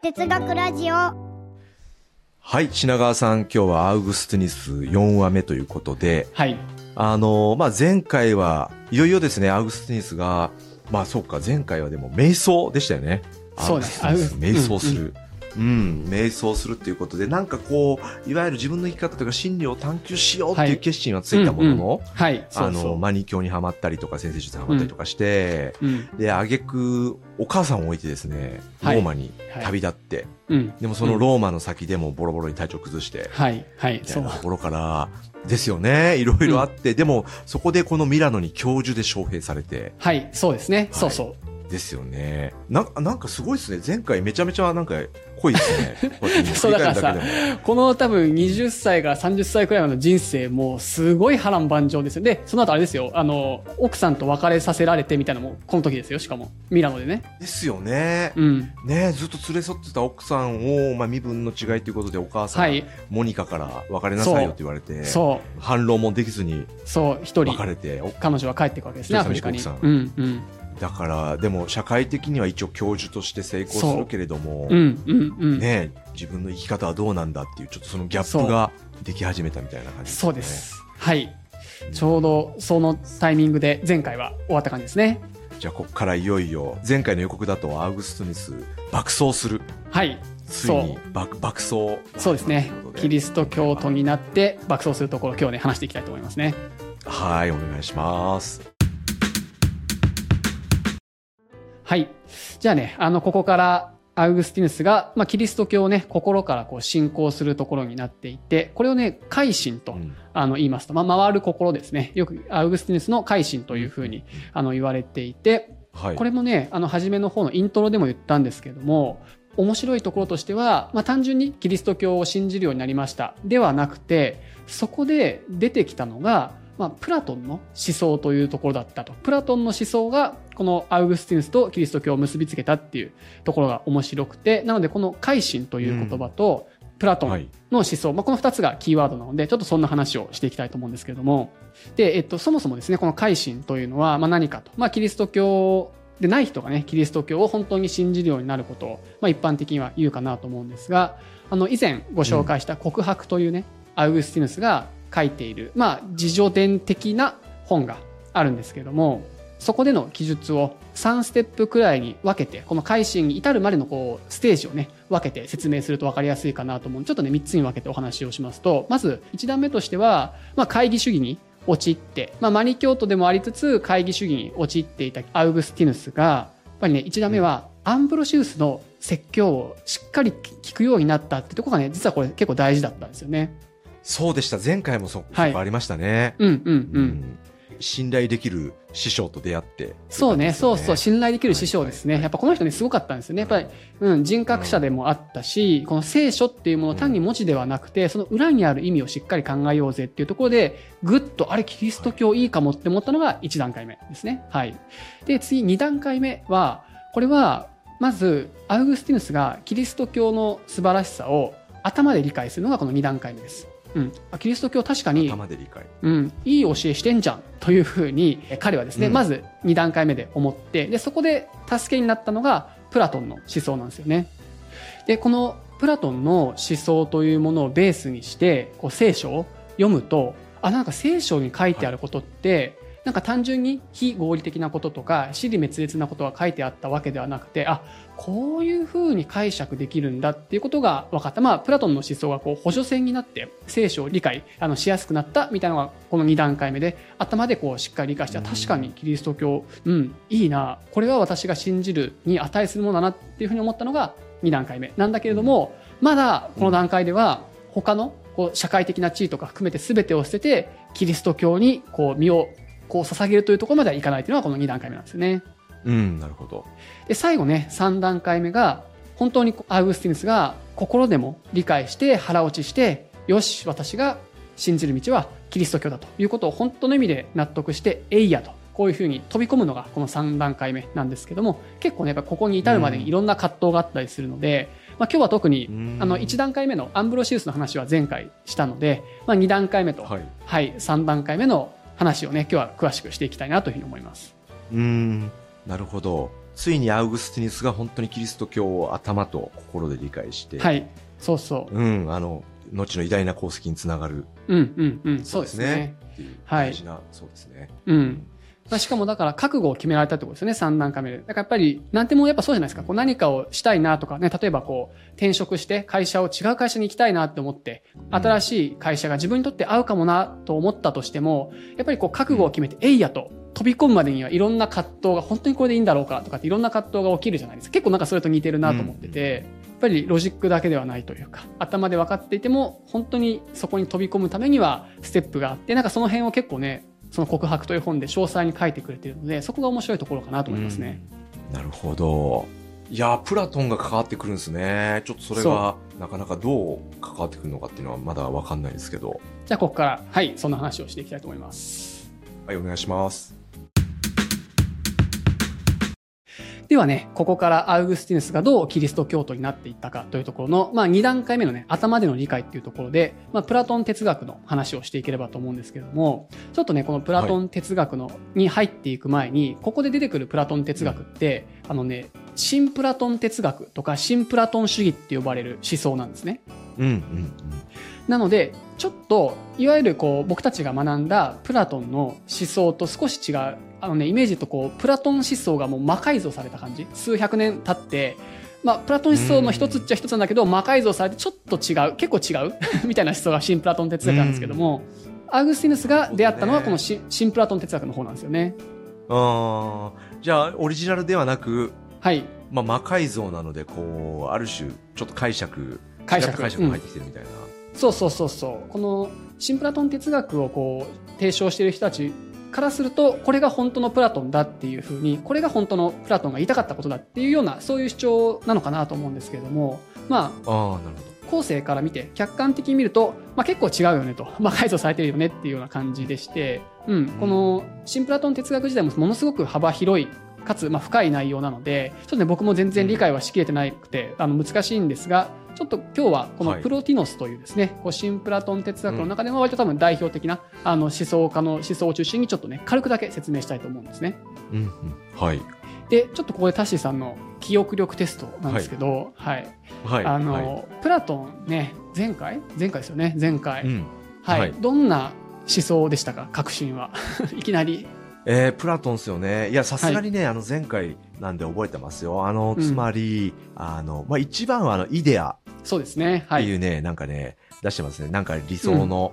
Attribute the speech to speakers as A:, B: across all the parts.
A: 哲学ラジオ
B: はい、品川さん、今日はアウグストゥニス4話目ということで、
C: はい。
B: あの、まあ、前回はいよいよですね、アウグストゥニスが、まあ、そうか、前回はでも瞑想でしたよね。
C: そうね
B: アウグストゥニス
C: アウ
B: 瞑想する。うん、瞑想するっていうことで、なんかこう、いわゆる自分の生き方とか真理を探求しようっていう
C: はい
B: 決心はついたものの、
C: はい。そ
B: あの。マニ教にはまったりとか、先生術にはまったりとかして、
C: うん。
B: で、あげく、お母さんを置いてですね、ロ
C: はい
B: ーマに旅立って、
C: うん。
B: でもそのローマの先でもボロボロに体調崩して、
C: はい。はい。そ
B: みたいうな。ところから、ですよね。いろいろあって、でも、そこでこのミラノに教授で招聘されて、
C: はい。そうですね。そうそう。
B: ですよね。なんか、なんかすごいですね。前回めちゃめちゃなんか濃いですね。
C: そうだからさこの多分20歳から30歳くらいまでの人生もすごい波乱万丈ですよ。で、その後あれですよ。あの、奥さんと別れさせられてみたいなのもこの時ですよ。しかも。ミラノでね。
B: ですよね。
C: うん。
B: ねずっと連れ添ってた奥さんを、まあ、身分の違いということでお母さん、
C: はい。
B: モニカから別れなさいよって言われて、
C: そ
B: 反論もできずに
C: う。そう。一人
B: 別。れて、お
C: 彼女は帰っていくわけですね、アフリカに。うん。うん。
B: だから、でも社会的には一応教授として成功するけれども、
C: うん。うん。うん。
B: ね自分の生き方はどうなんだっていう、ちょっとそのギャップができ始めたみたいな感じ
C: そうで。す。はい。ちょうどそのタイミングで前回は終わった感じですね。
B: じゃあ、ここからいよいよ、前回の予告だとアウグストニス爆走する。
C: はい。
B: ついに爆爆走。
C: そうですねキリスト教徒になって爆走するところを今日ね、話していきたいと思いますね。
B: はい、お願いします。
C: はい。じゃあね、あの、ここから、アウグスティヌスが、まあ、キリスト教をね、心からこう信仰するところになっていて、これをね、改心と、
B: うん
C: あの、言いますと、まあ、回る心ですね。よく、アウグスティヌスの改心というふうに、あの、言われていて、
B: はい。
C: これもね、あの、初めの方のイントロでも言ったんですけども、面白いところとしては、まあ、単純にキリスト教を信じるようになりました。ではなくて、そこで出てきたのが、まあ、プラトンの思想というところだったと。プラトンの思想が、このアウグスティヌスとキリスト教を結びつけたっていうところが面白くて、なのでこの改心という言葉と、プラトン
B: はい。
C: の思想、まあ、この二つがキーワードなので、ちょっとそんな話をしていきたいと思うんですけれども、で、えっと、そもそもですね、この改心というのは、まあ、何かと。まあ、キリスト教でない人がね、キリスト教を本当に信じるようになることを、まあ、一般的には言うかなと思うんですが、あの、以前ご紹介した告白というね、アウグスティヌスが書いている、まあ、自助伝的な本があるんですけども、そこでの記述を3ステップくらいに分けて、この改心に至るまでのこう、ステージをね、分けて説明すると分かりやすいかなと思うちょっとね、3つに分けてお話をしますと、まず1段目としては、まあ、会議主義に陥って、まあ、マニ教徒でもありつつ、会議主義に陥っていたアウグスティヌスが、やっぱりね、1段目は、アンブロシウスの説教をしっかり聞くようになったってとこがね、実はこれ結構大事だったんですよね。
B: そうでした。前回もそ、
C: はい
B: そこありましたね。
C: うんうんうん。
B: うん信頼できる師匠と出会って。
C: そうね、そうそう、
B: し
C: 信頼できる師匠ですね。やっぱこの人ね、すごかったんですよね。やっぱり、うん、人格者でもあったし、この聖書っていうもの単に文字ではなくて、その裏にある意味をしっかり考えようぜっていうところで、ぐっと、あれ、キリスト教いいかもって思ったのが1段階目ですね。はい。で、次2段階目は、これは、まず、アウグスティヌスがキリスト教の素晴らしさを頭で理解するのがこの2段階目です。うん。あキリスト教確かに、
B: 頭で理解。
C: うん、いい教えしてんじゃんというふうにえ彼はですね、
B: うん
C: まず2段階目で思ってでそこで助けになったのがプラトンの思想なんですよね。でこのプラトンの思想というものをベースにしてこう聖書を読むとあなんか聖書に書いてあることって、なんか単純に非合理的なこととか死に滅裂なことが書いてあったわけではなくてあこういうふうに解釈できるんだっていうことが分かった。まあ、プラトンの思想がこう補助線になって聖書を理解あのしやすくなったみたいなのがこの2段階目で頭でこうしっかり理解して、確かにキリスト教、うん、いいな。これは私が信じるに値するものだなっていうふうに思ったのが2段階目なんだけれども、まだこの段階では他のこう社会的な地位とか含めて全てを捨ててキリスト教にこう身をこう捧げるというところまではいかないというのがこの2段階目なんですよね。
B: うん、なるほど。
C: で、最後ね、3段階目が、本当にアウグスティヌスが心でも理解して腹落ちして、よし、私が信じる道はキリスト教だということを本当の意味で納得して、えいやと。こういうふうに飛び込むのがこの3段階目なんですけども、結構ね、やっぱここに至るまでにいろんな葛藤があったりするので、まあ今日は特に
B: うん
C: あの1段階目のアンブロシウスの話は前回したので、まあ2段階目と、
B: はい。
C: はい、3段階目の話をね、今日は詳しくしていきたいなというふうに思います。
B: うーん、なるほど。ついにアウグスティヌスが本当にキリスト教を頭と心で理解して、
C: はい。そうそう。
B: うん、あの、後の偉大な功績につながる
C: うんうんうん。そうですね。
B: 大事な、そうですね。
C: うん。まあ、しかもだから覚悟を決められたってことですよね、3段階目で。だからやっぱり、なんてもやっぱそうじゃないですか。こう何かをしたいなとかね、例えばこう、転職して会社を違う会社に行きたいなって思って、新しい会社が自分にとって合うかもなと思ったとしても、やっぱりこう覚悟を決めて、えいやと飛び込むまでにはいろんな葛藤が本当にこれでいいんだろうかとかっていろんな葛藤が起きるじゃないですか。結構なんかそれと似てるなと思ってて、やっぱりロジックだけではないというか、頭で分かっていても、本当にそこに飛び込むためにはステップがあって、なんかその辺を結構ね、その告白という本で詳細に書いてくれているので、そこが面白いところかなと思いますね。
B: うんなるほど。いやー、プラトンが関わってくるんですね。ちょっとそれが、なかなかどう関わってくるのかっていうのはまだわかんないですけど。
C: じゃあ、ここから、はい、そんな話をしていきたいと思います。
B: はい、お願いします。
C: ではね、ここからアウグスティヌスがどうキリスト教徒になっていったかというところの、まあ、2段階目のね、頭での理解っていうところで、まあ、プラトン哲学の話をしていければと思うんですけれども、ちょっとね、このプラトン哲学の、に入っていく前に、ここで出てくるプラトン哲学って、あのね、新プラトン哲学とか新プラトン主義って呼ばれる思想なんですね。
B: うん、うん、
C: なので、ちょっと、いわゆるこう、僕たちが学んだプラトンの思想と少し違う、あのね、イメージとこう、プラトン思想がもう魔改造された感じ。数百年経って、まあ、プラトン思想の一つっちゃ一つなんだけど、魔改造されてちょっと違う、結構違う みたいな思想が新プラトン哲学なんですけども、アウグスティヌスが出会ったのはこの新新プラトン哲学の方なんですよね。
B: うん。あーじゃあ、オリジナルではなく、
C: はい。
B: まあ、魔改造なので、こう、ある種、ちょっと解釈、
C: 解釈
B: 解釈も入ってきてるみたいな。
C: そうそうそうそう。この新プラトン哲学をこう提唱している人たちからすると、これが本当のプラトンだっていうふうに、これが本当のプラトンが言いたかったことだっていうような、そういう主張なのかなと思うんですけれども、まあ、
B: ああ、なるほど。
C: 後世から見て、客観的に見ると、まあ結構違うよねと、まあ改造されてるよねっていうような感じでして、うん、この新プラトン哲学自体もものすごく幅広い、かつ、まあ、深い内容なので、ちょっとね、僕も全然理解はしきれてなくて、あの、難しいんですが、ちょっと今日はこの
B: はい
C: プロティノスというですね、こう新プラトン哲学の中でも割と多分代表的な、あの思想家の思想を中心にちょっとね、軽くだけ説明したいと思うんですね。
B: うん、うん。はい。
C: で、ちょっとここでタッシーさんの記憶力テストなんですけど、はい。
B: はい。
C: あの、
B: はい
C: プラトンね、前回？前回ですよね、前回。
B: うん。
C: はい、
B: はい
C: どんな思想でしたか、革新は。いきなり。
B: えー、プラトンですよね。いや、さすがにね、あの、前回なんで覚えてますよ。あの、
C: うん
B: つまり、あの、まあ、一番はあの、イデア
C: そうですね。はい。
B: っていうね、なんかね、出してますね。なんか理想の、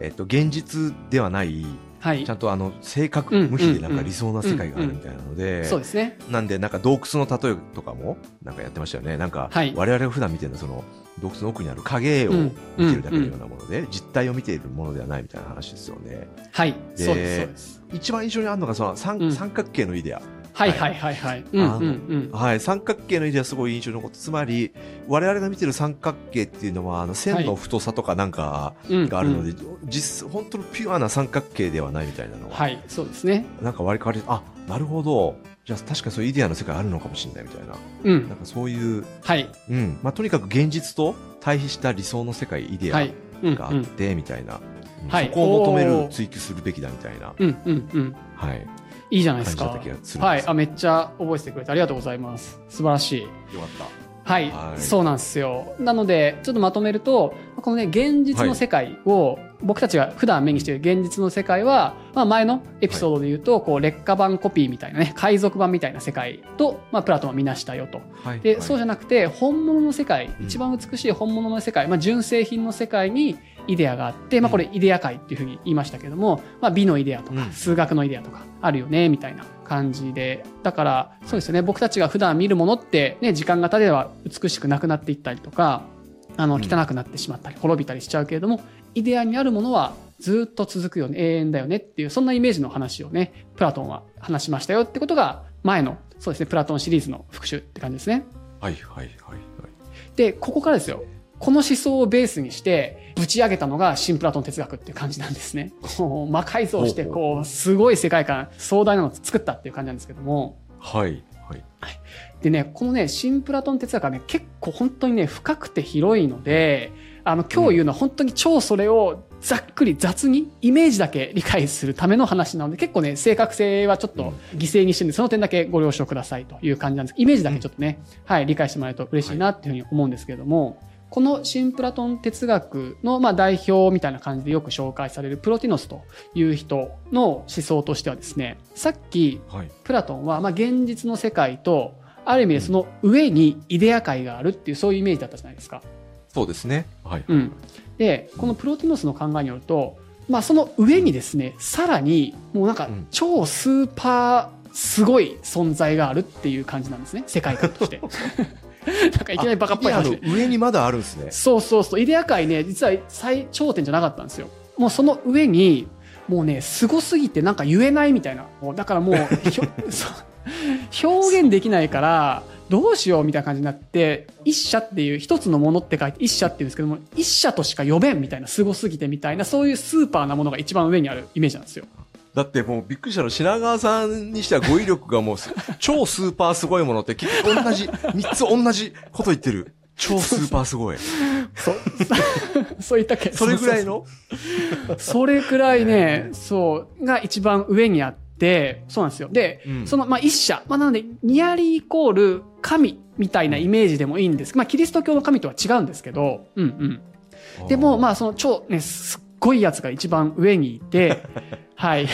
B: えっと、現実ではない、
C: はい
B: ちゃ。んとあの、正確
C: うん
B: 無比で
C: うん
B: なんか理想な世界があるみたいなので、
C: そうですね。
B: なんで、なんか洞窟の例えとかも、なんかやってましたよね。なんか、
C: はい
B: 我々が普段見てるのはその、洞窟の奥にある影を
C: うん
B: 見てるだけのようなもので、実体を見ているものではないみたいな話ですよね。
C: はい。
B: で
C: そうです、そうです。
B: 一番印象にあるのが、その三、
C: うん
B: 三角形のイデア。
C: はいはいはいはい。うん
B: あの
C: うんうん。
B: はい、三角形のイデアすごい印象に残って、つまり、我々が見てる三角形っていうのは、あの、線の太さとかなんか
C: うん
B: があるので、
C: うん
B: 実、本当のピュアな三角形ではないみたいなのは、
C: はい、そうですね。
B: なんか割り替わり、あ、なるほど。じゃあ確かにそういうイデアの世界あるのかもしれないみたいな。
C: うん
B: なん。かそういう、
C: はい。
B: うん。まあ、とにかく現実と対比した理想の世界、イデア
C: はい。うん
B: があって、みたいな。うん
C: はい
B: そこを求める追求するべきだみたいな、
C: うんうんうん。
B: はい。
C: いいじゃないですか
B: す。
C: はい。あ、めっちゃ覚えててくれてありがとうございます。素晴らしい。
B: よかった。
C: はい、
B: はい
C: そうなんですよ。なので、ちょっとまとめると、このね、現実の世界を、僕たちが普段目にしている現実の世界は、まあ前のエピソードで言うと、こう、劣化版コピーみたいなね、海賊版みたいな世界と、まあ、プラトンは見なしたよと。
B: はい。
C: で、
B: はい
C: そうじゃなくて、本物の世界、
B: うん
C: 一番美しい本物の世界、まあ、純正品の世界にイデアがあって、まあ、これイデア界っていうふうに言いましたけども、まあ、美のイデアとか、
B: うん
C: 数学のイデアとかあるよね、みたいな感じで。だから、そうですよね、僕たちが普段見るものって、ね、時間が経てば美しくなくなっていったりとか、あの、
B: うん
C: 汚くなってしまったり、滅びたりしちゃうけれども、イデアにあるものはずっと続くよね、永遠だよねっていう、そんなイメージの話をね、プラトンは話しましたよってことが、前の、そうですね、プラトンシリーズの復習って感じですね。
B: はい、はい、はい。はい
C: で、ここからですよ。この思想をベースにして、ぶち上げたのが新プラトン哲学っていう感じなんですね。こう魔改造して、こう、すごい世界観、壮大なのを作ったっていう感じなんですけども。
B: はい、はい。
C: でね、このね、新プラトン哲学はね、結構本当にね、深くて広いので、あの、今日言うのは本当に超それをざっくり雑にイメージだけ理解するための話なので、結構ね、正確性はちょっと犠牲にしてるんで、その点だけご了承くださいという感じなんです。イメージだけちょっとね、はい、理解してもらえると嬉しいなっていうふうに思うんですけれども、この新プラトン哲学のまあ代表みたいな感じでよく紹介されるプロティノスという人の思想としてはですね、さっき
B: はい。
C: プラトンはまあ現実の世界と、ある意味でその上にイデア界があるっていうそういうイメージだったじゃないですか。
B: そうですね。はい。
C: うん。で、このプロティノスの考えによると、まあその上にですね、さらにもうなんか
B: うん
C: 超スーパーすごい存在があるっていう感じなんですね、世界観として。なんかいきなりバカっぽい話
B: 上にまだあるんですね。
C: そうそうそう。イデア界ね、実は最頂点じゃなかったんですよ。もうその上に、もうね、凄すぎてなんか言えないみたいな。だからも う、表現できないから、どうしようみたいな感じになって、一社っていう、一つのものって書いて一社って言うんですけども、一社としか呼べんみたいな、凄すぎてみたいな、そういうスーパーなものが一番上にあるイメージなんですよ。
B: だってもうびっくりしたの品川さんにしては語彙力がもうす 超スーパーすごいものって結局同じ、三つ同じこと言ってる。超スーパーすごい。
C: そう、そ ういったけ？
B: それぐらいの？
C: それくらいね、そう、が一番上にあって、そうなんですよ。で、
B: うん
C: その、まあ、一社。まあ、なので、ニアリーイコール神みたいなイメージでもいいんです。まあ、キリスト教の神とは違うんですけど、うんうん。でも、まあ、その超ね、すっごいやつが一番上にいて、はい。
B: うん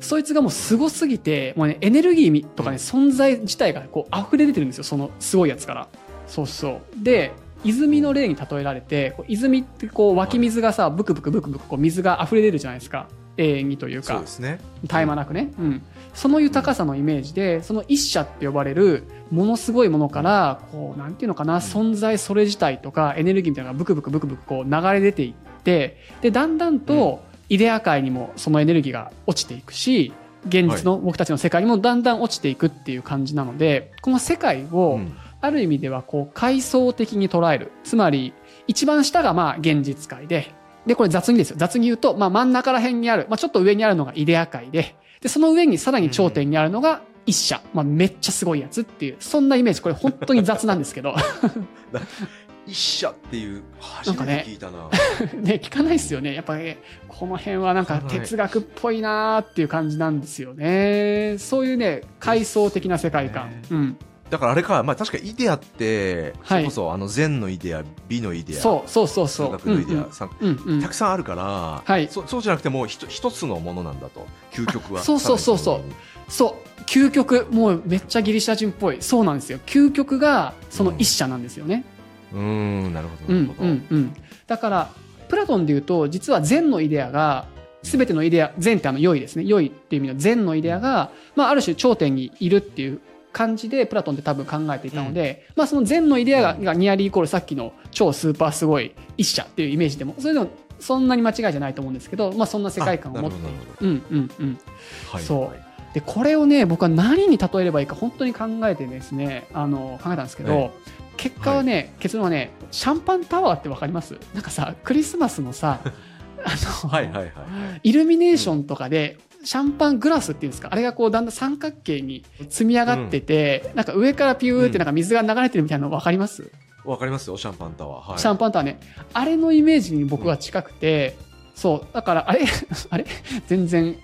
C: そいつがもう凄すぎて、もうね、エネルギーみとかね、存在自体がこう溢れ出てるんですよ、そのすごいやつから。そうそう。で、泉の例に例えられて、泉ってこう湧き水がさ、ブクブクブクブクこう水が溢れ出るじゃないですか。永遠にというか
B: そうで、すね。
C: 絶え間なくね。うん。その豊かさのイメージで、その一社って呼ばれる、ものすごいものから、こう、なんていうのかな、存在それ自体とか、エネルギーみたいなのがブクブクブクブクこう流れ出ていって、で、だんだんと、イデア界にもそのエネルギーが落ちていくし、現実の僕たちの世界にもだんだん落ちていくっていう感じなので、この世界を、
B: うん
C: ある意味ではこう階層的に捉える。つまり、一番下がまあ現実界で、で、これ雑にですよ。雑に言うと、まあ真ん中ら辺にある、まあちょっと上にあるのがイデア界で、で、その上にさらに頂点にあるのが一社。まあめっちゃすごいやつっていう、そんなイメージ。これ本当に雑なんですけど。
B: 一社っていう、初めて聞いたな。
C: ね、聞かないですよね。やっぱり、この辺はなんか哲学っぽいなーっていう感じなんですよね。そういうね、階層的な世界観。
B: ね
C: うん。
B: だからあれか、まあ確かイデアって、
C: はい
B: それこそあの善のイデア、美のイデア、
C: そうそうそうそう。
B: 数学のイデア、
C: うんうん。
B: たくさんあるから、
C: はい
B: そそうじゃなくてもう一つのものなんだと、究極は。
C: あ そうそうそうそうそう、究極、もうめっちゃギリシャ人っぽい。そうなんですよ。究極がその一社なんですよね。
B: そのうーん、なるほど、
C: うん
B: なるほど。
C: うんうん。だから、プラトンで言うと、実は善のイデアが、すべてのイデア、善ってあの良いですね。良いっていう意味の善のイデアが、まあある種頂点にいるっていう感じでプラトンって多分考えていたので、まあその善のイデアががニアリーイコールさっきの超スーパーすごい一社っていうイメージでも、それでもそんなに間違いじゃないと思うんですけど、まあそんな世界観を持っている。うんうんうん。
B: はい、
C: そう
B: はい
C: で、これをね、僕は何に例えればいいか本当に考えてですね、あの、考えたんですけど、
B: はい
C: 結果はね、結論はね、シャンパンタワーってわかります？なんかさ、クリスマスのさ、あの、
B: はいはいはい。
C: イルミネーションとかで、シャンパングラスっていうんですか？あれがこうだんだん三角形に積み上がってて、なんか上からピューってなんか水が流れてるみたいなの分かります、
B: わかりますよ、シャンパンタワー。はい。
C: シャンパンタワーね。あれのイメージに僕は近くて、そう、だからあれ、あれ？全然、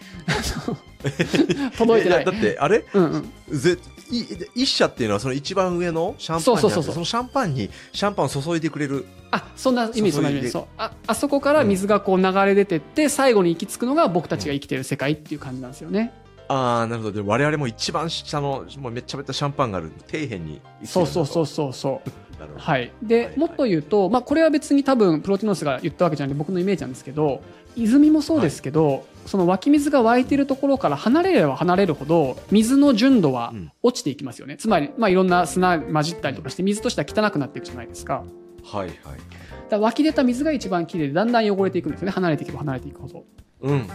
C: 届いてない
B: やだ。って、あれ？
C: うんうん。
B: ぜい一社っていうのはその一番上のシャンパンに
C: そうそうそうそう
B: そのシャンパンにシャンパンを注いでくれる
C: あ、そんな意味、そんな意味そう。あ、あそこから水がこう流れ出てって、最後に行き着くのが僕たちが生きてる世界っていう感じなんですよね。
B: ああなるほどで我々も一番下のもうめちゃめちゃシャンパンがある底辺に
C: そうそうそう
B: う
C: そうそう。
B: なるほど
C: はい。で、
B: はい
C: もっと言うと、まあ、これは別に多分、プロティノスが言ったわけじゃなくて、僕のイメージなんですけど、泉もそうですけど、その湧き水が湧いてるところから離れれば離れるほど、水の純度は
B: うん
C: 落ちていきますよね。つまり、まあ、いろんな砂混じったりとかして、水としては汚くなっていくじゃないですか。
B: はいはい
C: だ湧き出た水が一番きれいで、だんだん汚れていくんですよね。離れていけば離れていくほど。
B: うんうん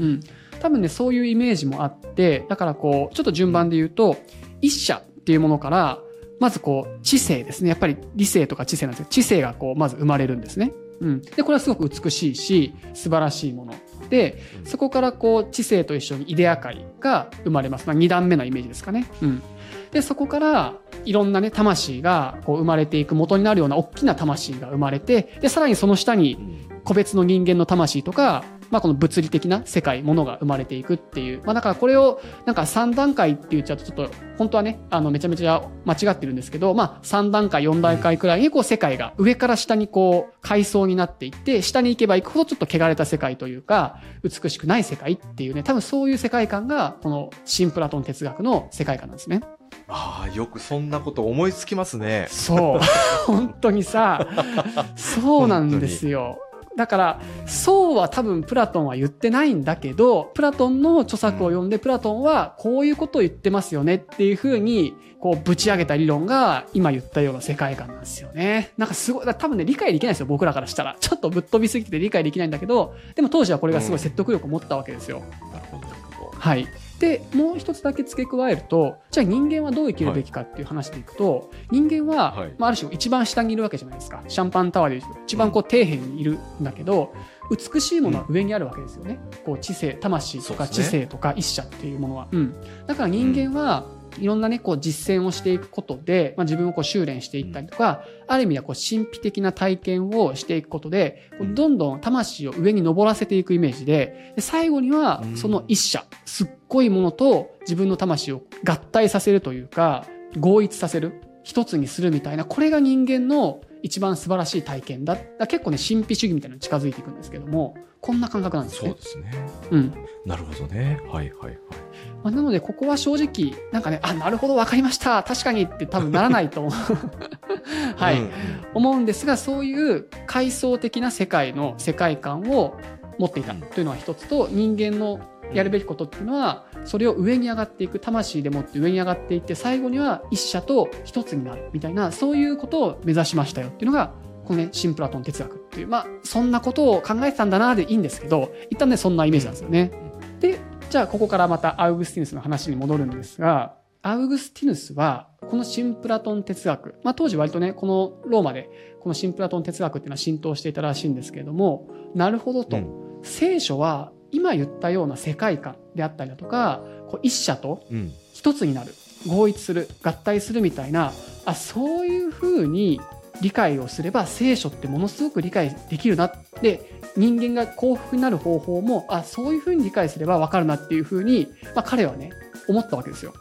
C: うん。多分ね、そういうイメージもあって、だからこう、ちょっと順番で言うと、一社っていうものから、まずこう、知性ですね。やっぱり理性とか知性なんですけど、知性がこう、まず生まれるんですね。うん。で、これはすごく美しいし、素晴らしいもの。で、
B: うん
C: そこからこう知性と一緒にイデア界が生まれます。まあ、2段目のイメージですかね。うん。で、そこからいろんなね、魂がこう生まれていく元になるような大きな魂が生まれて、で、さらにその下に
B: うん
C: 個別の人間の魂とか、まあ、この物理的な世界、ものが生まれていくっていう。まあ、だからこれをなんか3段階って言っちゃうとちょっと、本当はね、あの、めちゃめちゃ間違ってるんですけど、まあ、3段階、4段階くらいにこう世界が上から下にこう階層になっていって、下に行けば行くほどちょっと汚れた世界というか、美しくない世界っていうね、多分そういう世界観が、この新プラトン哲学の世界観なんですね。
B: ああ、よくそんなこと思いつきますね。
C: そう。本当にさ、そうなんですよ。だから、そうは多分プラトンは言ってないんだけど、プラトンの著作を読んで、プラトンはこういうことを言ってますよねっていうふうに、こう、ぶち上げた理論が今言ったような世界観なんですよね。なんかすごい、多分ね、理解できないですよ、僕らからしたら。ちょっとぶっ飛びすぎてて理解できないんだけど、でも当時はこれがすごい説得力を持ったわけですよ。
B: なるほど、なるほど。
C: はい。で、もう一つだけ付け加えると、じゃあ人間はどう生きるべきかっていう話でいくと、人間は、
B: はい
C: まあ、ある種一番下にいるわけじゃないですか。シャンパンタワーでいうと一番こう底辺にいるんだけど、美しいものは上にあるわけですよね。こう知性、魂とか知性とか一者っていうものは。うん。だから人間は、いろんなね、こう実践をしていくことで、まあ、自分をこう修練していったりとか、ある意味ではこう神秘的な体験をしていくことで、こうどんどん魂を上に登らせていくイメージで、で最後には
B: うん。
C: その一者、すっごいものと自分の魂を合体させるというか、合一させる、一つにするみたいな、これが人間の一番素晴らしい体験だ。結構ね、神秘主義みたいなのに近づいていくんですけども、こんな感覚なんですね。
B: そうですね。
C: うん。
B: なるほどね。はいはいはい。
C: まあ、なので、ここは正直、なんかね、あ、なるほど、わかりました。確かにって多分ならないと思う。はい。
B: うん
C: 思うんですが、そういう階層的な世界の世界観を持っていた
B: うん
C: というのは一つと、人間のやるべきことっていうのは、それを上に上がっていく、魂でもって上に上がっていって、最後には一者と一つになるみたいな、そういうことを目指しましたよっていうのが、このね、新プラトン哲学っていう、まあ、そんなことを考えてたんだなでいいんですけど、一旦ね、そんなイメージなんですよね。で、じゃあここからまたアウグスティヌスの話に戻るんですが、アウグスティヌスは、この新プラトン哲学、まあ当時割とね、このローマで、この新プラトン哲学っていうのは浸透していたらしいんですけれども、なるほどと、
B: うん。
C: 聖書は今言ったような世界観であったりだとか、こう一者と
B: うん。
C: 一つになる、合一する、合体するみたいな、あ、そういうふうに理解をすれば聖書ってものすごく理解できるなって、人間が幸福になる方法も、あ、そういうふうに理解すればわかるなっていうふうに、まあ彼はね、思ったわけですよ。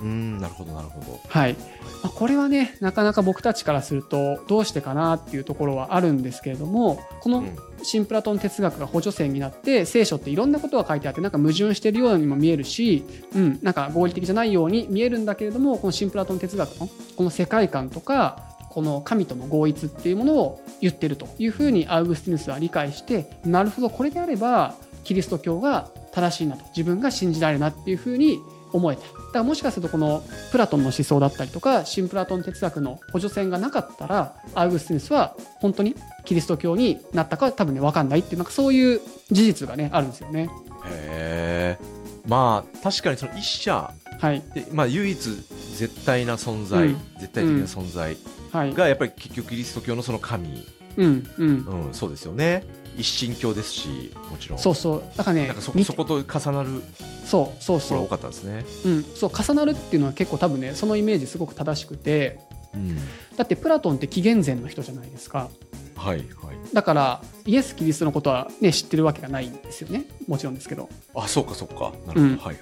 B: うん、なるほどなるほど。
C: はい。まあ、これはね、なかなか僕たちからすると、どうしてかなっていうところはあるんですけれども、この
B: うん
C: 新プラトン哲学が補助線になって、聖書っていろんなことが書いてあって、なんか矛盾してるようにも見えるし、うん、なんか合理的じゃないように見えるんだけれども、この新プラトン哲学のこの世界観とか、この神との合一っていうものを言ってるというふうにアウグスティヌスは理解して、なるほど、これであれば、キリスト教が正しいなと、自分が信じられるなっていうふうに思えた。だからもしかするとこのプラトンの思想だったりとか、新プラトン哲学の補助線がなかったら、アウグスティヌスは本当にキリスト教になったかは多分ね、わかんないっていう、なんかそういう事実がね、あるんですよね。
B: へえ。まあ、確かにその一社
C: はい。
B: で、まあ、唯一絶対な存在、
C: うん
B: 絶対的な存在
C: はい。
B: が、やっぱり結局キリスト教のその神、
C: うん、うん。
B: うん、そうですよね。一神教ですし、もちろん。
C: そうそう。だからね
B: なんかそ、こと重なる
C: そう、そうそう
B: ところが多。かったんですね。
C: うん、そう、重なるっていうのは結構多分ね、そのイメージすごく正しくて、
B: うん。
C: だってプラトンって紀元前の人じゃないですか。
B: はい、はい。
C: だから、イエス・キリストのことはね、知ってるわけがないんですよね。もちろんですけど。
B: あ、そうか、そうか。なるほど。
C: うん
B: はい、はい。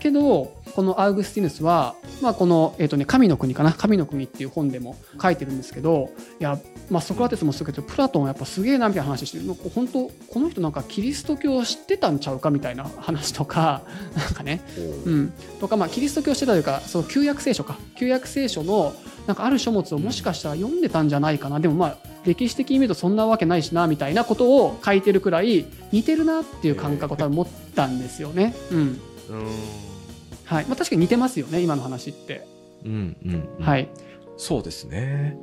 C: けど、このアウグスティヌスは、まあ、この、えっ、とね、神の国かな、神の国っていう本でも書いてるんですけど、いや、まあ、ソクラテスもそうだけど、プラトンはやっぱすげえなみたいな話してる。本当、この人なんかキリスト教を知ってたんちゃうかみたいな話とか、なんかね、うん、とか、まあ、キリスト教をしてたというか、その旧約聖書か、旧約聖書の、なんかある書物をもしかしたら読んでたんじゃないかな、でもまあ、歴史的に見るとそんなわけないしな、みたいなことを書いてるくらい、似てるなっていう感覚を多分持ったんですよね。うん。
B: うん。
C: はい。まあ、確かに似てますよね、今の話って。
B: うん、うん。うん
C: はい。
B: そうですね。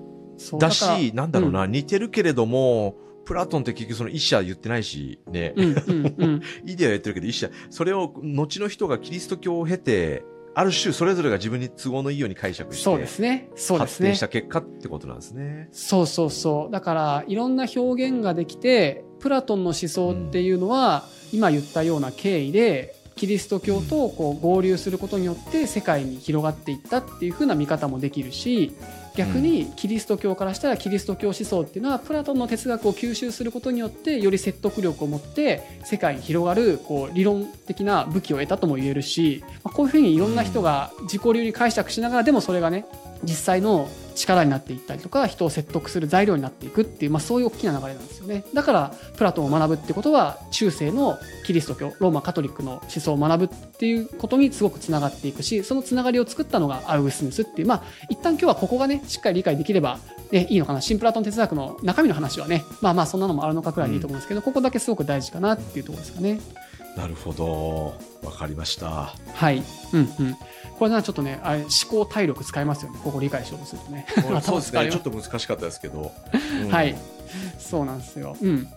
B: だ
C: から
B: し、なんだろうな、似てるけれども、プラトンって結局その一社言ってないし、ね。
C: うんうんうん
B: イデアは言ってるけど一社、それを後の人がキリスト教を経て、ある種それぞれが自分に都合のいいように解釈して、
C: そうですね。そうですね
B: 発展し。た結果ってことなんですね。
C: そうそうそう。だから、いろんな表現ができて、プラトンの思想っていうのは、今言ったような経緯で、キリスト教とこう合流することによって世界に広がっていったっていう風な見方もできるし逆にキリスト教からしたらキリスト教思想っていうのはプラトンの哲学を吸収することによってより説得力を持って世界に広がるこう理論的な武器を得たとも言えるし、まあ、こういうふうにいろんな人が自己流に解釈しながらでもそれがね実際の力になっていったりとか人を説得する材料になっていくっていう、まあ、そういう大きな流れなんですよねだからプラトンを学ぶってことは中世のキリスト教ローマカトリックの思想を学ぶっていうことにすごくつながっていくしそのつながりを作ったのがアウグスティヌスっていうまあ一旦今日はここがねしっかり理解できればね、いいのかな新プラトン哲学の中身の話はねまあまあそんなのもあるのかくらいでいいと思うんですけど、ここだけすごく大事かなっていうところですかね。
B: なるほど。わかりました。
C: はい、うんうん、これなちょっとねあれ思考体力使いますよねここ理解しようとするとね。
B: そうですね。ちょっと難しかったですけど。うん
C: はい。そうなんですよ。うん。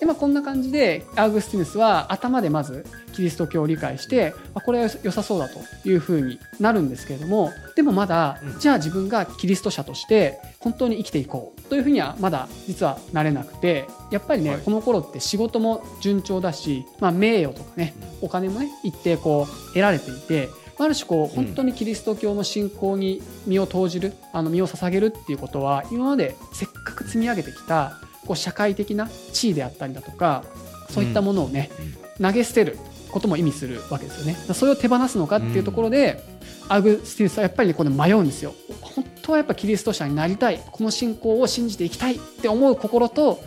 C: で、まあ、こんな感じで、アウグスティヌスは頭でまずキリスト教を理解して、あこれは良さそうだというふうになるんですけれども、でもまだ、
B: うん。
C: じゃあ自分がキリスト者として本当に生きていこうというふうにはまだ実はなれなくて、やっぱりね、
B: はい。
C: この頃って仕事も順調だし、まあ、名誉とかね、お金もね、一定こう得られていて、ある種こう本当にキリスト教の信仰に身を投じる、あの身を捧げるっていうことは今までせっかく積み上げてきたこう社会的な地位であったりだとかそういったものをね、投げ捨てることも意味するわけですよね。それを手放すのかっていうところで、アグスティヌスはやっぱりねこれ迷うんですよ。本当はやっぱキリスト者になりたいこの信仰を信じていきたいって思う心と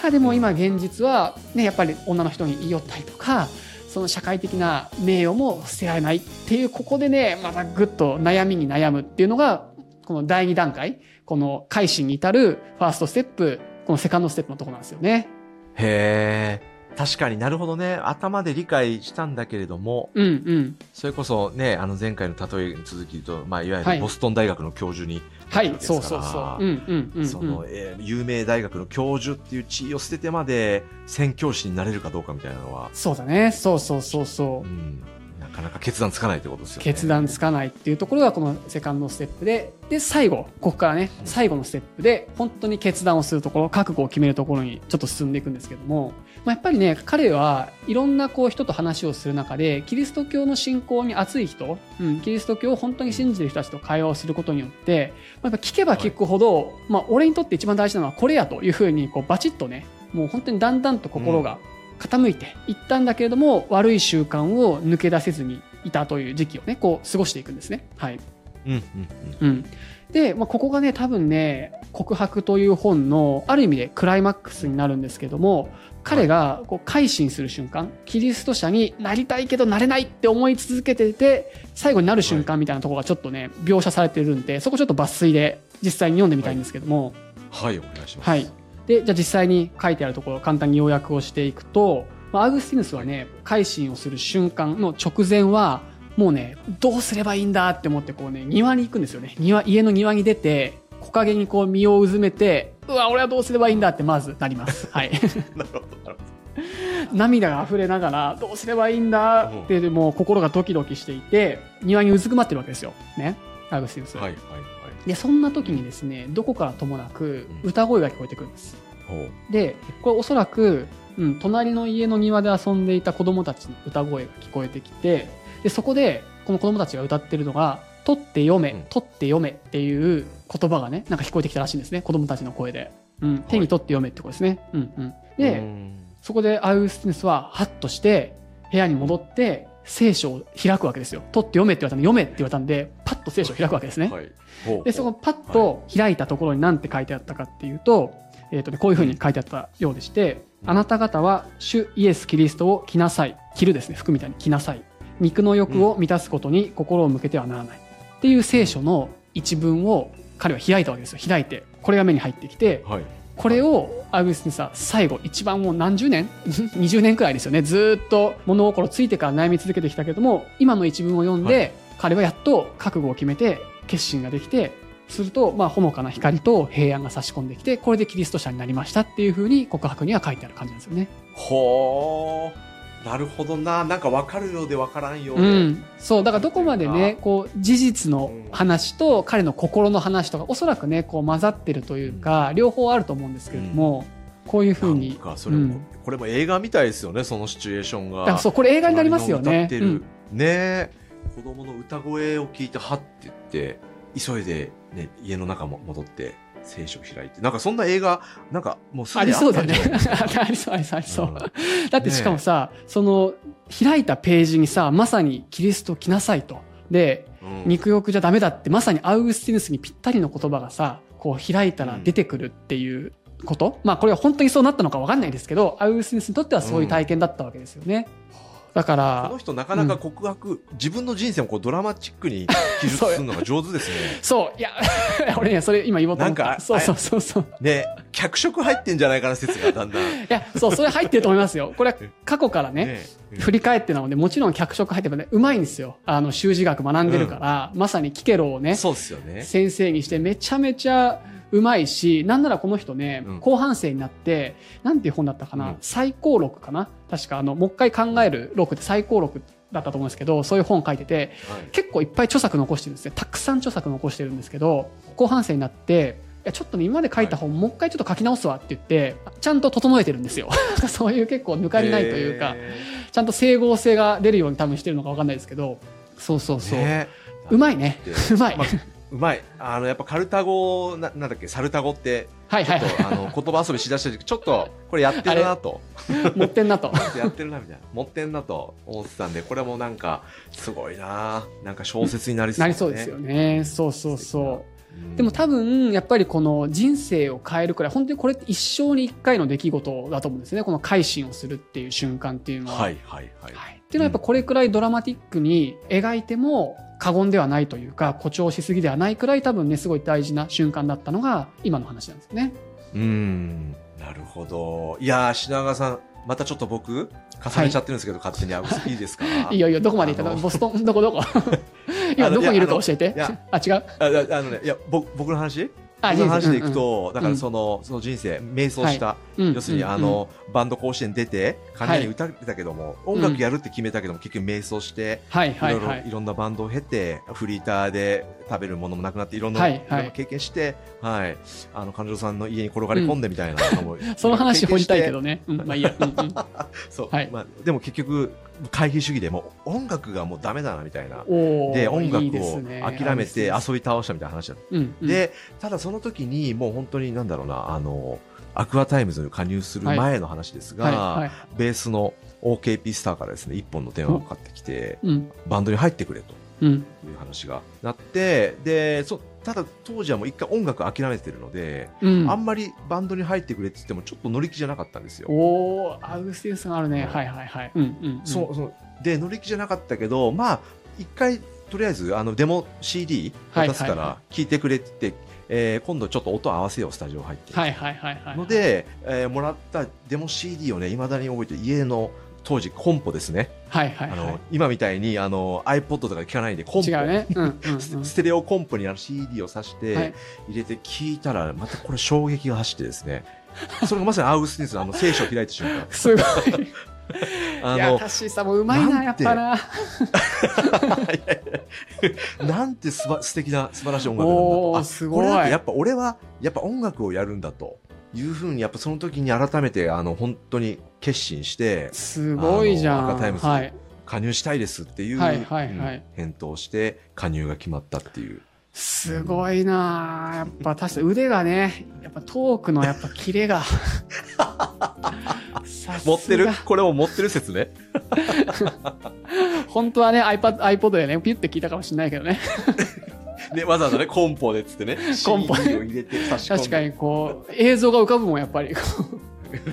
C: いやでも今現実はねやっぱり女の人に言い寄ったりとかその社会的な名誉も捨てられないっていうここでねまたぐっと悩みに悩むっていうのがこの第2段階この改心に至るファーストステップこのセカンドステップのところなんですよね。
B: へえ。確かになるほどね。頭で理解したんだけれども、
C: うんうん。
B: それこそね、あの前回の例えに続きと、まあ、いわゆ
C: はい
B: るボストン大学の教授に、
C: はい、そうそうそう。うんうんうん、うん。
B: その、えー有名大学の教授っていう地位を捨ててまで宣教師になれるかどうかみたいなのは、
C: そうだね。そうそうそうそうう。
B: ん、なかなか決断つかないってことですよね。
C: 決断つかないっていうところがこのセカンドステップで、で、最後、ここからね、最後のステップで、本当に決断をするところ、覚悟を決めるところにちょっと進んでいくんですけども、まあ、やっぱりね、彼はいろんなこう人と話をする中で、キリスト教の信仰に熱い人、うん、キリスト教を本当に信じてる人たちと会話をすることによって、まあ、やっぱ聞けば聞くほど、まあ、俺にとって一番大事なのはこれやというふうに、こう、バチッとね、もう本当にだんだんと心が傾いていったんだけれども、悪い習慣を抜け出せずにいたという時期をね、こう過ごしていくんですね。はい。
B: うんうん
C: うん。で、まあ、ここがね、多分ね、告白という本のある意味でクライマックスになるんですけども、彼がこう改心する瞬間、キリスト者になりたいけどなれないって思い続けてて、最後になる瞬間みたいなところがちょっとね、描写されてるんで、そこちょっと抜粋で実際に読んでみたいんですけども、
B: うん。はい、お願いします。
C: はい。で、じゃあ実際に書いてあるところを簡単に要約をしていくと、まあ、アウグスティヌスはね、改心をする瞬間の直前は、もうね、どうすればいいんだって思って、こうね、庭に行くんですよね。庭、家の庭に出て、木陰にこう身をうずめて、うわ、俺はどうすればいいんだってまずなります。はい。
B: なるほど、なる
C: 涙が溢れながら、どうすればいいんだって、でもう心がドキドキしていて、庭にうずくまってるわけですよ。ね。アウグスティヌス。
B: はい、はい、
C: で、そんな時にですね、どこからともなく歌声が聞こえてくるんです。でこれおそらく、うん、隣の家の庭で遊んでいた子供たちの歌声が聞こえてきてでそこでこの子供たちが歌ってるのが「取って読め、
B: うん。
C: 取って読め」っていう言葉がねなんか聞こえてきたらしいんですね。子供たちの声で、うん、手に取って読めってことですね、うんうん、で、
B: うん。
C: そこでアウグスティヌスはハッとして部屋に戻って聖書を開くわけですよ。取って読めって言われたんで読めって言われたんでと聖書を開くわけですね、
B: はい。
C: で、そこパッと開いたところに何て書いてあったかっていうと、えっ、とね、こういうふうに書いてあったようでして、
B: うん
C: あなた方は主イエス・キリストを着なさい。着るですね、服みたいに着なさい。肉の欲を満たすことに心を向けてはならない。っていう聖書の一文を彼は開いたわけですよ。開いて。これが目に入ってきて、
B: はい。
C: これをアウグスティヌスは最後、一番もう何十年 ?20 年くらいですよね。ずーっと物心ついてから悩み続けてきたけども、今の一文を読んで、
B: はい
C: 彼はやっと覚悟を決めて、決心ができて、すると、まあ、ほのかな光と平安が差し込んできて、これでキリスト者になりましたっていうふうに告白には書いてある感じなんですよね。
B: ほなるほどな。なんか分かるようで分からんようで。
C: うん、そうだからどこまでねこう事実の話と彼の心の話とかおそらくねこう混ざってるというか、両方あると思うんですけれども、こういうふうに
B: それも、
C: うん
B: これも映画みたいですよね、そのシチュエーションが。
C: だからそうこれ映画になりますよね
B: ねえ子供の歌声を聞いて、はって言って、急いで、ね、家の中も戻って、聖書を開いて。なんかそんな映画、なんかもうすでにあ
C: りそうんだよね。ありそうありそうありそう、
B: うん。
C: だってしかもさ、その開いたページにさまさにキリスト来なさいと。で
B: うん。
C: 肉欲じゃダメだってまさにアウグスティヌスにぴったりの言葉がさこう開いたら出てくるっていうこと、まあこれは本当にそうなったのかわかんないですけどアウグスティヌスにとってはそういう体験だったわけですよね、だか
B: こ
C: ら
B: の人なかなか告白、自分の人生をこうドラマチックに記述するのが上手ですね。
C: そう。いや 俺ねそれ今言おうと思った。
B: なんか
C: そうそうそうそう。
B: ね、脚色入ってんじゃないかな説がだんだん。
C: いやそうそれ入ってると思いますよ。これは過去からね
B: ね
C: 振り返ってなのでもちろん脚色入ってもねうまいんですよ。あの習字学学んでるから、まさにキケロをね
B: そうですよね。
C: 先生にしてめちゃめちゃうまいし、なんならこの人ね、
B: うん
C: 後半生になって、なんていう本だったかな、
B: うん
C: 最高録かな？確かあの、もう一回考える録って最高録だったと思うんですけど、そういう本書いてて、
B: はい
C: 結構いっぱい著作残してるんですね。たくさん著作残してるんですけど、後半生になって、いやちょっとね、今まで書いた本、もう一回ちょっと書き直すわって言って、ちゃんと整えてるんですよ。そういう結構抜かりないというか、
B: へ
C: ちゃんと整合性が出るように多分してるのかわかんないですけど、そうそうそう。
B: ーね
C: うまいね。うまい。
B: まあうまい。あの、やっぱカルタ語、ななんだっけ、サルタ語って、
C: はいはい
B: あの、言葉遊びしだした時ちょっと、これやってるなと。
C: 持ってんなと。
B: やってるな、みたいな。持ってんなと思ってたんで、これもなんか、すごいななんか小説になりそう
C: なりそうですよね。そうそうそう。
B: うん
C: でも多分、やっぱりこの人生を変えるくらい、本当にこれって一生に一回の出来事だと思うんですね。この改心をするっていう瞬間っていうのは。
B: はいはいはい。
C: はいっていうのはやっぱこれくらいドラマティックに描いても過言ではないというか、誇張しすぎではないくらい多分ね、すごい大事な瞬間だったのが今の話なんですよね。
B: うん、なるほど。いやー、品川さん、またちょっと僕、重ねちゃってるんですけど、勝手に。あ いいですか？
C: いいよいいよ、どこまで行った
B: あの
C: のボストン？どこどこ？今どこにいるか教えて。あ、違う？
B: あああのね、いや、ぼ僕の話？
C: あ、
B: 僕の話でいく
C: うん。
B: と、だからその、その人生、瞑想した、要するに、あの、バンド甲子園出て、関連に歌ってたけども、音楽やるって決めたけども、結局瞑想して、
C: はい。
B: いろいろ、
C: い。
B: ろんなバンドを経て、フリーターで食べるものもなくなって、いろんな、経験して、はい。あの、彼女さんの家に転がり込んでみたいな
C: その話掘りたいけ
B: ど。
C: どね。うん、まあいいや。うんうん
B: そう。
C: はい
B: まあ、でも結局、懐疑主義でもう音楽がもうダメだな、みたいな。で、音楽を
C: ね
B: 諦めて
C: あ
B: 遊び倒したみたいな話だった。
C: うんうん、
B: で、ただその時にもう本当になんだろうな、あの、アクアタイムズに加入する前の話ですが、
C: はいはい。
B: ベースの OKP スターからですね、一本の電話がかかってきて、
C: うん。
B: バンドに入ってくれと
C: うん。
B: いう話がなって、で、そただ当時はもう一回音楽諦めてるので、
C: うん。
B: あん。まりバンドに入ってくれって言ってもちょっと乗り気じゃなかったん。ですよ。
C: おー、アウグステスがあるね。
B: うん。
C: はいはいはい。うん。うん、
B: そうそうで乗り気じゃなかったけどまあ一回とりあえずあのデモ CD 渡すから聞いてくれって言って、え今度ちょっと音合わせようスタジオ入って、
C: いはいはいはい。
B: の、で、えもらったデモ CD をねいまだに覚えて家の当時コンポですね、
C: はいはいは
B: あの今みたいにあの iPod とかで聞かないでコン
C: い。
B: ポ
C: 違うね。うんうん、うん。
B: ス ステレオコンポにある CD を挿して、
C: はい
B: 入れて聞いたらまたこれ衝撃が走ってですねそれがまさにアウグスティヌスのあの聖書を開いた瞬間
C: すごい。いや、
B: あの
C: タッシーさんもうまいな、やっぱな。
B: なんてすば素敵な素晴らしい音楽なんだと
C: すごい
B: これやっぱ俺はやっぱ音楽をやるんだというふうにやっぱその時に改めてあの本当に決心して
C: すごいじゃん。
B: アクアタイムズ
C: はい。
B: 加入したいですっていう、
C: はいはいはい
B: うん返答して加入が決まったっていう
C: すごいなやっぱ確かに腕がね、やっぱトークのやっぱキレが。
B: 持ってる？これを持ってる説ね
C: 本当はね、iPad、iPod でね、ピュって聞いたかもしれないけどね。
B: ねわざわざねコンポでっつってね
C: コンポ
B: で
C: 確かにこう、映像が浮かぶもん、やっぱり。こ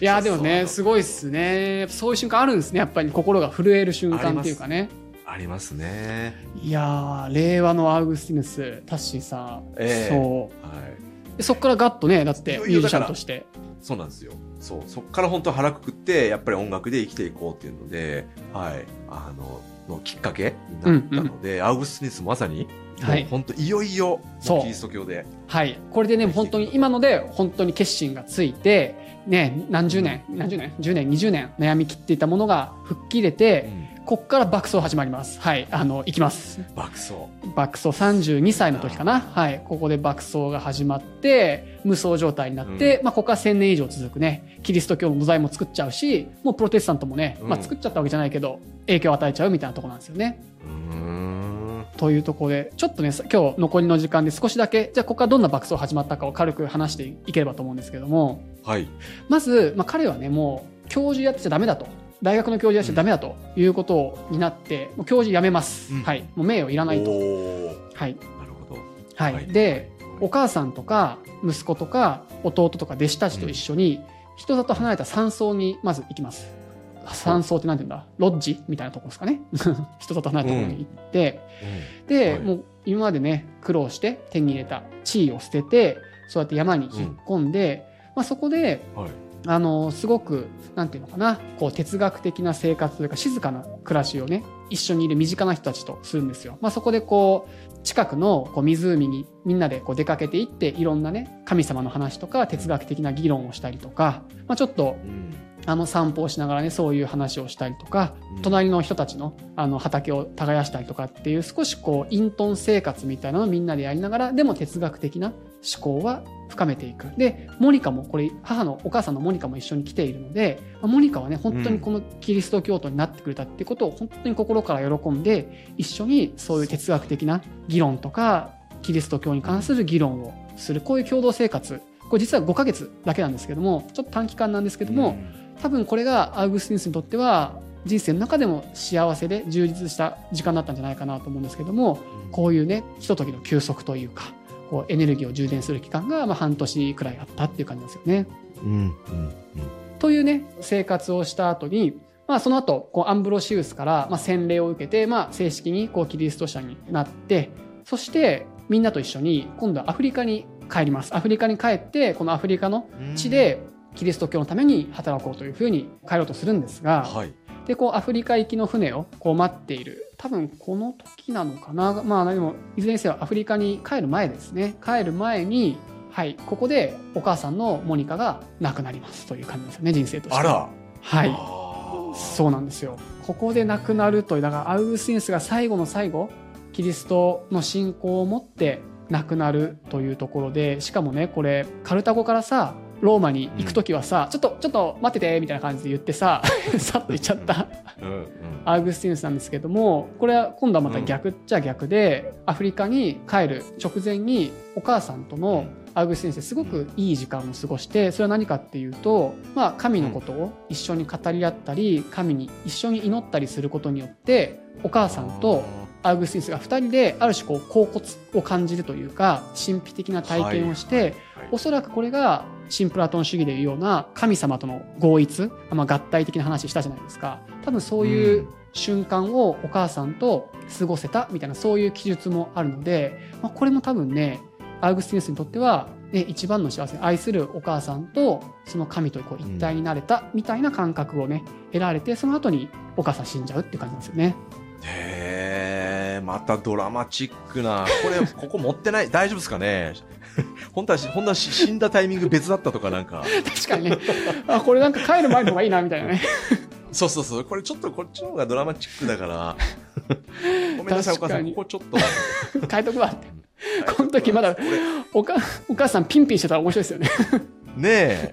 C: ういや、でもね、すごいっすね。そういう瞬間あるんですね。やっぱり心が震える瞬間っていうかね。
B: ありますね
C: いやー、令和のアウグスティヌス、タッシーさん。
B: ええ
C: そう。
B: はい
C: でそっからガッとね、だってミュージシャンとして。
B: そうなんですよ。そう。そっから本当腹くくって、やっぱり音楽で生きていこうっていうので、はい。あの、のきっかけになったので、アウグスティヌスまさに、
C: はい
B: 本当いよいよ、キリスト教で。
C: はい。これでね、本当に今ので本当に決心がついて、ね、何十年、何十年 ?10 年、20年悩み切っていたものが吹っ切れて、こっから爆走始まります。はい。あの、行きます。
B: 爆走。
C: 爆走32歳の時かな。はい。ここで爆走が始まって、無双状態になって、まあ、ここから1000年以上続くね、キリスト教の土材も作っちゃうし、もうプロテスタントもね、まあ、
B: うん
C: 作っちゃったわけじゃないけど、影響を与えちゃうみたいなところなんですよね。
B: うーん。
C: というところで、ちょっとね、さ今日残りの時間で少しだけ、じゃあここからどんな爆走始まったかを軽く話していければと思うんですけども、
B: はい。
C: まず、まあ、彼はね、もう教授やってちゃダメだと。大学の教授やっちゃダメだということになって、もう教授辞めます。
B: うん
C: はい。もう名誉いらないと。はい。
B: なるほど。
C: はい。
B: はい
C: で、お母さんとか息子とか弟とか弟子たちと一緒に人里離れた山荘にまず行きます。山荘って何て言うんだ？ロッジみたいなとこですかね。人里離れたところに行って、で、
B: はい
C: もう今までね、苦労して手に入れた地位を捨てて、そうやって山に引っ込んで、まあそこで、
B: うんはい。
C: あの、すごく、なんていうのかな、こう哲学的な生活というか静かな暮らしをね、一緒にいる身近な人たちとするんですよ。まあそこでこう、近くのこう湖にみんなでこう出かけていって、いろんなね、神様の話とか哲学的な議論をしたりとか、まあちょっと
B: うん。
C: あの散歩をしながらねそういう話をしたりとか、
B: うん。
C: 隣の人たちのあの畑を耕したりとかっていう少しこう隠遁生活みたいなのをみんなでやりながらでも哲学的な思考は深めていく。でモニカもこれ母のお母さんのモニカも一緒に来ているのでまあモニカはね本当にこのキリスト教徒になってくれたっていうことを本当に心から喜んで一緒にそういう哲学的な議論とかキリスト教に関する議論をするこういう共同生活。これ実は5ヶ月だけなんですけどもちょっと短期間なんですけども、多分これがアウグスティヌスにとっては人生の中でも幸せで充実した時間だったんじゃないかなと思うんですけどもこういうねひとときの休息というかこうエネルギーを充電する期間がまあ半年くらいあったっていう感じですよね。
B: うん。うん。
C: というね生活をした後にまあその後こうアンブロシウスからまあ洗礼を受けてまあ正式にこうキリスト者になってそしてみんなと一緒に今度はアフリカに帰ります。アフリカに帰ってこのアフリカの
B: うん。
C: 地でキリスト教のために働こうというふうに帰ろうとするんですが、
B: はい。
C: でこうアフリカ行きの船をこう待っている多分この時なのかなまあでもいずれにせよアフリカに帰る前ですね。帰る前にはいここでお母さんのモニカが亡くなりますという感じですよね人生として。
B: あら。
C: はい。そうなんですよ。ここで亡くなるというだからアウグスティヌスが最後の最後キリストの信仰を持って亡くなるというところでしかもねこれカルタゴからさローマに行く時はさ、ちょっとちょっと待っててみたいな感じで言ってささっと行っちゃった。
B: うんうん。
C: アウグスティヌスなんですけどもこれは今度はまた逆っちゃ逆で、アフリカに帰る直前にお母さんとのアウグスティヌスですごくいい時間を過ごしてそれは何かっていうと、まあ、神のことを一緒に語り合ったり神に一緒に祈ったりすることによってお母さんとアウグスティヌスが2人である種こう恍惚を感じるというか神秘的な体験をして、
B: は
C: おそらくこれが新プラトン主義でいうような神様との合一、まあ、合体的な話したじゃないですか多分そういう瞬間をお母さんと過ごせたみたいなそういう記述もあるので、まあ、これも多分ねアウグスティヌスにとっては、ね、一番の幸せ愛するお母さんとその神とこう一体になれたみたいな感覚をね得られてその後にお母さん死んじゃうっていう感じなんですよね。
B: へえ、またドラマチックな。これ、ここ持ってない大丈夫ですかね？本当はし、本当はし死んだタイミング別だったとかなんか。
C: 確かにねあこれなんか帰る前の方がいいなみたいなね
B: そうそうそう。これちょっとこっちの方がドラマチックだから。ごめんなさい、お母さん。ここちょっと。
C: 変えとくわってこの時まだおかお母さんピンピンしてたら面白いですよね。
B: ねえ。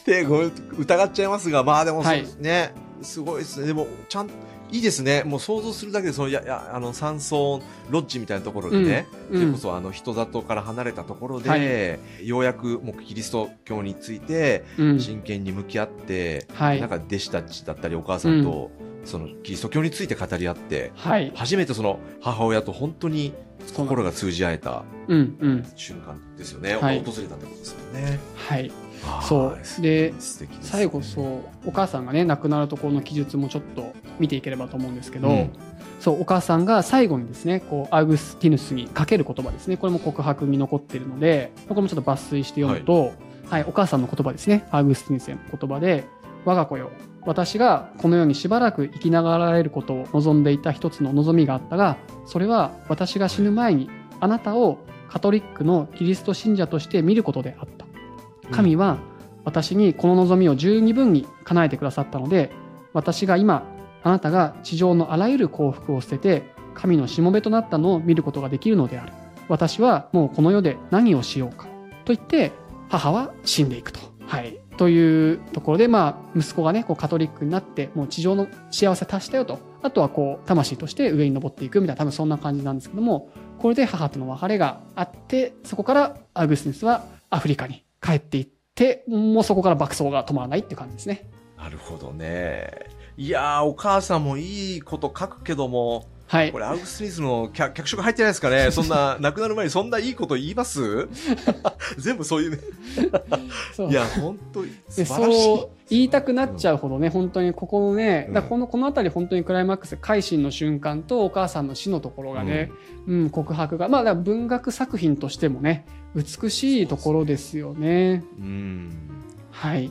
B: ってごめん疑っちゃいますが、まあでも
C: はい
B: ね、すごいですね。でも、ちゃん、いいですね。もう想像するだけで、その、いや、いや、あの、山荘、ロッジみたいなところでね、
C: うん
B: それこそあの、人里から離れたところで、ようやくもうキリスト教について、
C: うん
B: 真剣に向き合って、
C: はい
B: なんか弟子たちだったりお母さんと、その、キリスト教について語り合って、
C: はい。
B: 初めてその母親と本当に心が通じ合えた
C: うんうん。
B: 瞬間ですよね。
C: はい
B: 訪れたってことですよね。
C: はい。そうで
B: ね
C: 最後そうお母さんがね亡くなるところの記述もちょっと見ていければと思うんですけど、
B: うん。
C: そうお母さんが最後にですねこうアウグスティヌスにかける言葉ですね。これも告白に残っているのでこれもちょっと抜粋して読むと、はい。お母さんの言葉ですね。アウグスティヌスの言葉で「我が子よ私がこの世にしばらく生きながられることを望んでいた一つの望みがあったがそれは私が死ぬ前にあなたをカトリックのキリスト信者として見ることであった。神は私にこの望みを十二分に叶えてくださったので私が今あなたが地上のあらゆる幸福を捨てて神のしもべとなったのを見ることができるのである私はもうこの世で何をしようかと言って母は死んでいくと。はい、というところで、まあ、息子がねこうカトリックになってもう地上の幸せ達したよとあとはこう魂として上に登っていくみたいな多分そんな感じなんですけどもこれで母との別れがあってそこからアグスティヌスはアフリカに帰っていってもうそこから爆走が止まらないっていう感じですね。
B: なるほどね。いやー、お母さんもいいこと書くけども、
C: はい
B: こ。れアウグスティヌスの脚脚色入ってないですかねそんな、亡くなる前にそんないいこと言います？全部そういうね。いや、本当に素
C: で
B: 晴らしい。
C: そう言いたくなっちゃうほどね、本当にここのね、
B: うん
C: だこのこの辺り本当にクライマックス改心の瞬間とお母さんの死のところがね、うん告白がまあ文学作品としてもね美しいところですよね。
B: うん。
C: はい、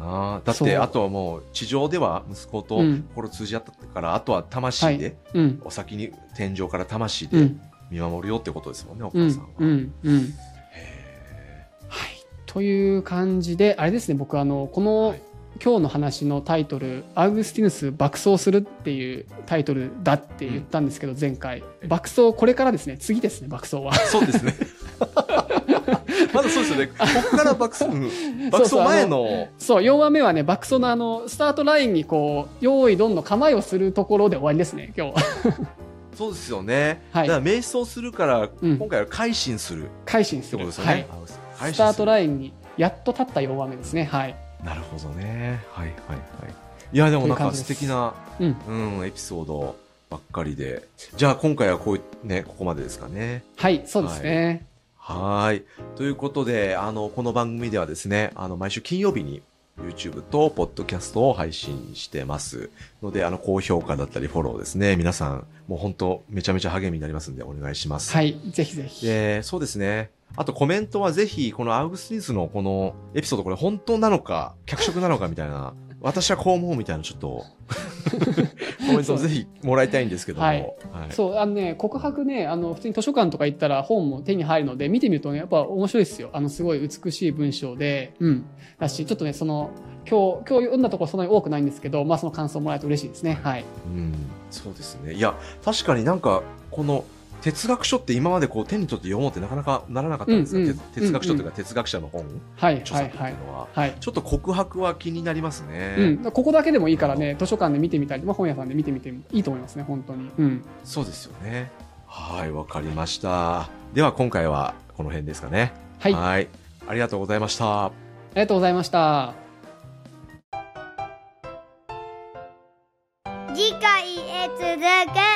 B: な。あだって、あとはもう、地上では息子と
C: うん。
B: 心通じ合ったから、あとは魂で、
C: うん。
B: お先に天井から魂で
C: うん。
B: 見守るよってことですもんね、お
C: うん
B: 母さんは。
C: うん。うん。
B: へ
C: はい、という感じであれですね僕あのこ
B: ー
C: の、
B: はい。
C: 今日の話のタイトル「アウグスティヌス爆走する」っていうタイトルだって言ったんですけど、前回。爆走これからですね。次ですね爆走は。
B: そうですね。そうですよね。ここから爆走、うん爆走前の、
C: そう、4話目はね、爆走のあの、スタートラインにこう、用意どんどん構えをするところで終わりですね、今日は。
B: そうですよね。
C: はい
B: だから瞑想するから、
C: うん
B: 今回は改心するっ
C: 改心する。
B: てことですよね。
C: はい。スタート
B: イ
C: ラインにやっと立った4話目ですね。はい。
B: ン。なるほどね。はいはいはい。いや、でもなんか素敵な、
C: うん。
B: うん、エピソードばっかりで。じゃあ今回はこういね、ここまでですかね。
C: はい、そうですね。
B: はい。ということで、あの、この番組ではですね、あの、毎週金曜日に YouTube と Podcast を配信してます。ので、あの、高評価だったりフォローですね。皆さん、もう本当めちゃめちゃ励みになりますんで、お願いします。
C: はい、ぜひぜひ。
B: で、そうですね。あとコメントはぜひ、このアウグスティヌスのこのエピソード、これ本当なのか、脚色なのかみたいな、私はこう思うみたいな、ちょっと、コメントをぜひもらいたいんですけども。
C: は
B: はいい。
C: そう、あのね、告白ね、あの、普通に図書館とか行ったら本も手に入るので、見てみるとね、やっぱ面白いですよ。あの、すごい美しい文章で、うん。だし、ちょっとね、その、今日、今日読んだところそんなに多くないんですけど、まあ、その感想もらえると嬉しいですね。はい。
B: うん、そうですね。いや、確かになんか、この、哲学書って今までこう手に取って読もうってなかなかならなかったんですが、
C: うんうん、
B: 哲学書というか哲学者の本、
C: はい、
B: 著作っていうのは、
C: はい、はい、
B: ちょっと告白は気になりますね、
C: うん、ここだけでもいいからね図書館で見てみたり、まあ、本屋さんで見てみてもいいと思いますね本当に、うん、
B: そうですよね。はいわかりました。では今回はこの辺ですかね。
C: はい。あ
B: りがとうございました。
C: ありがとうございました。次回へ続く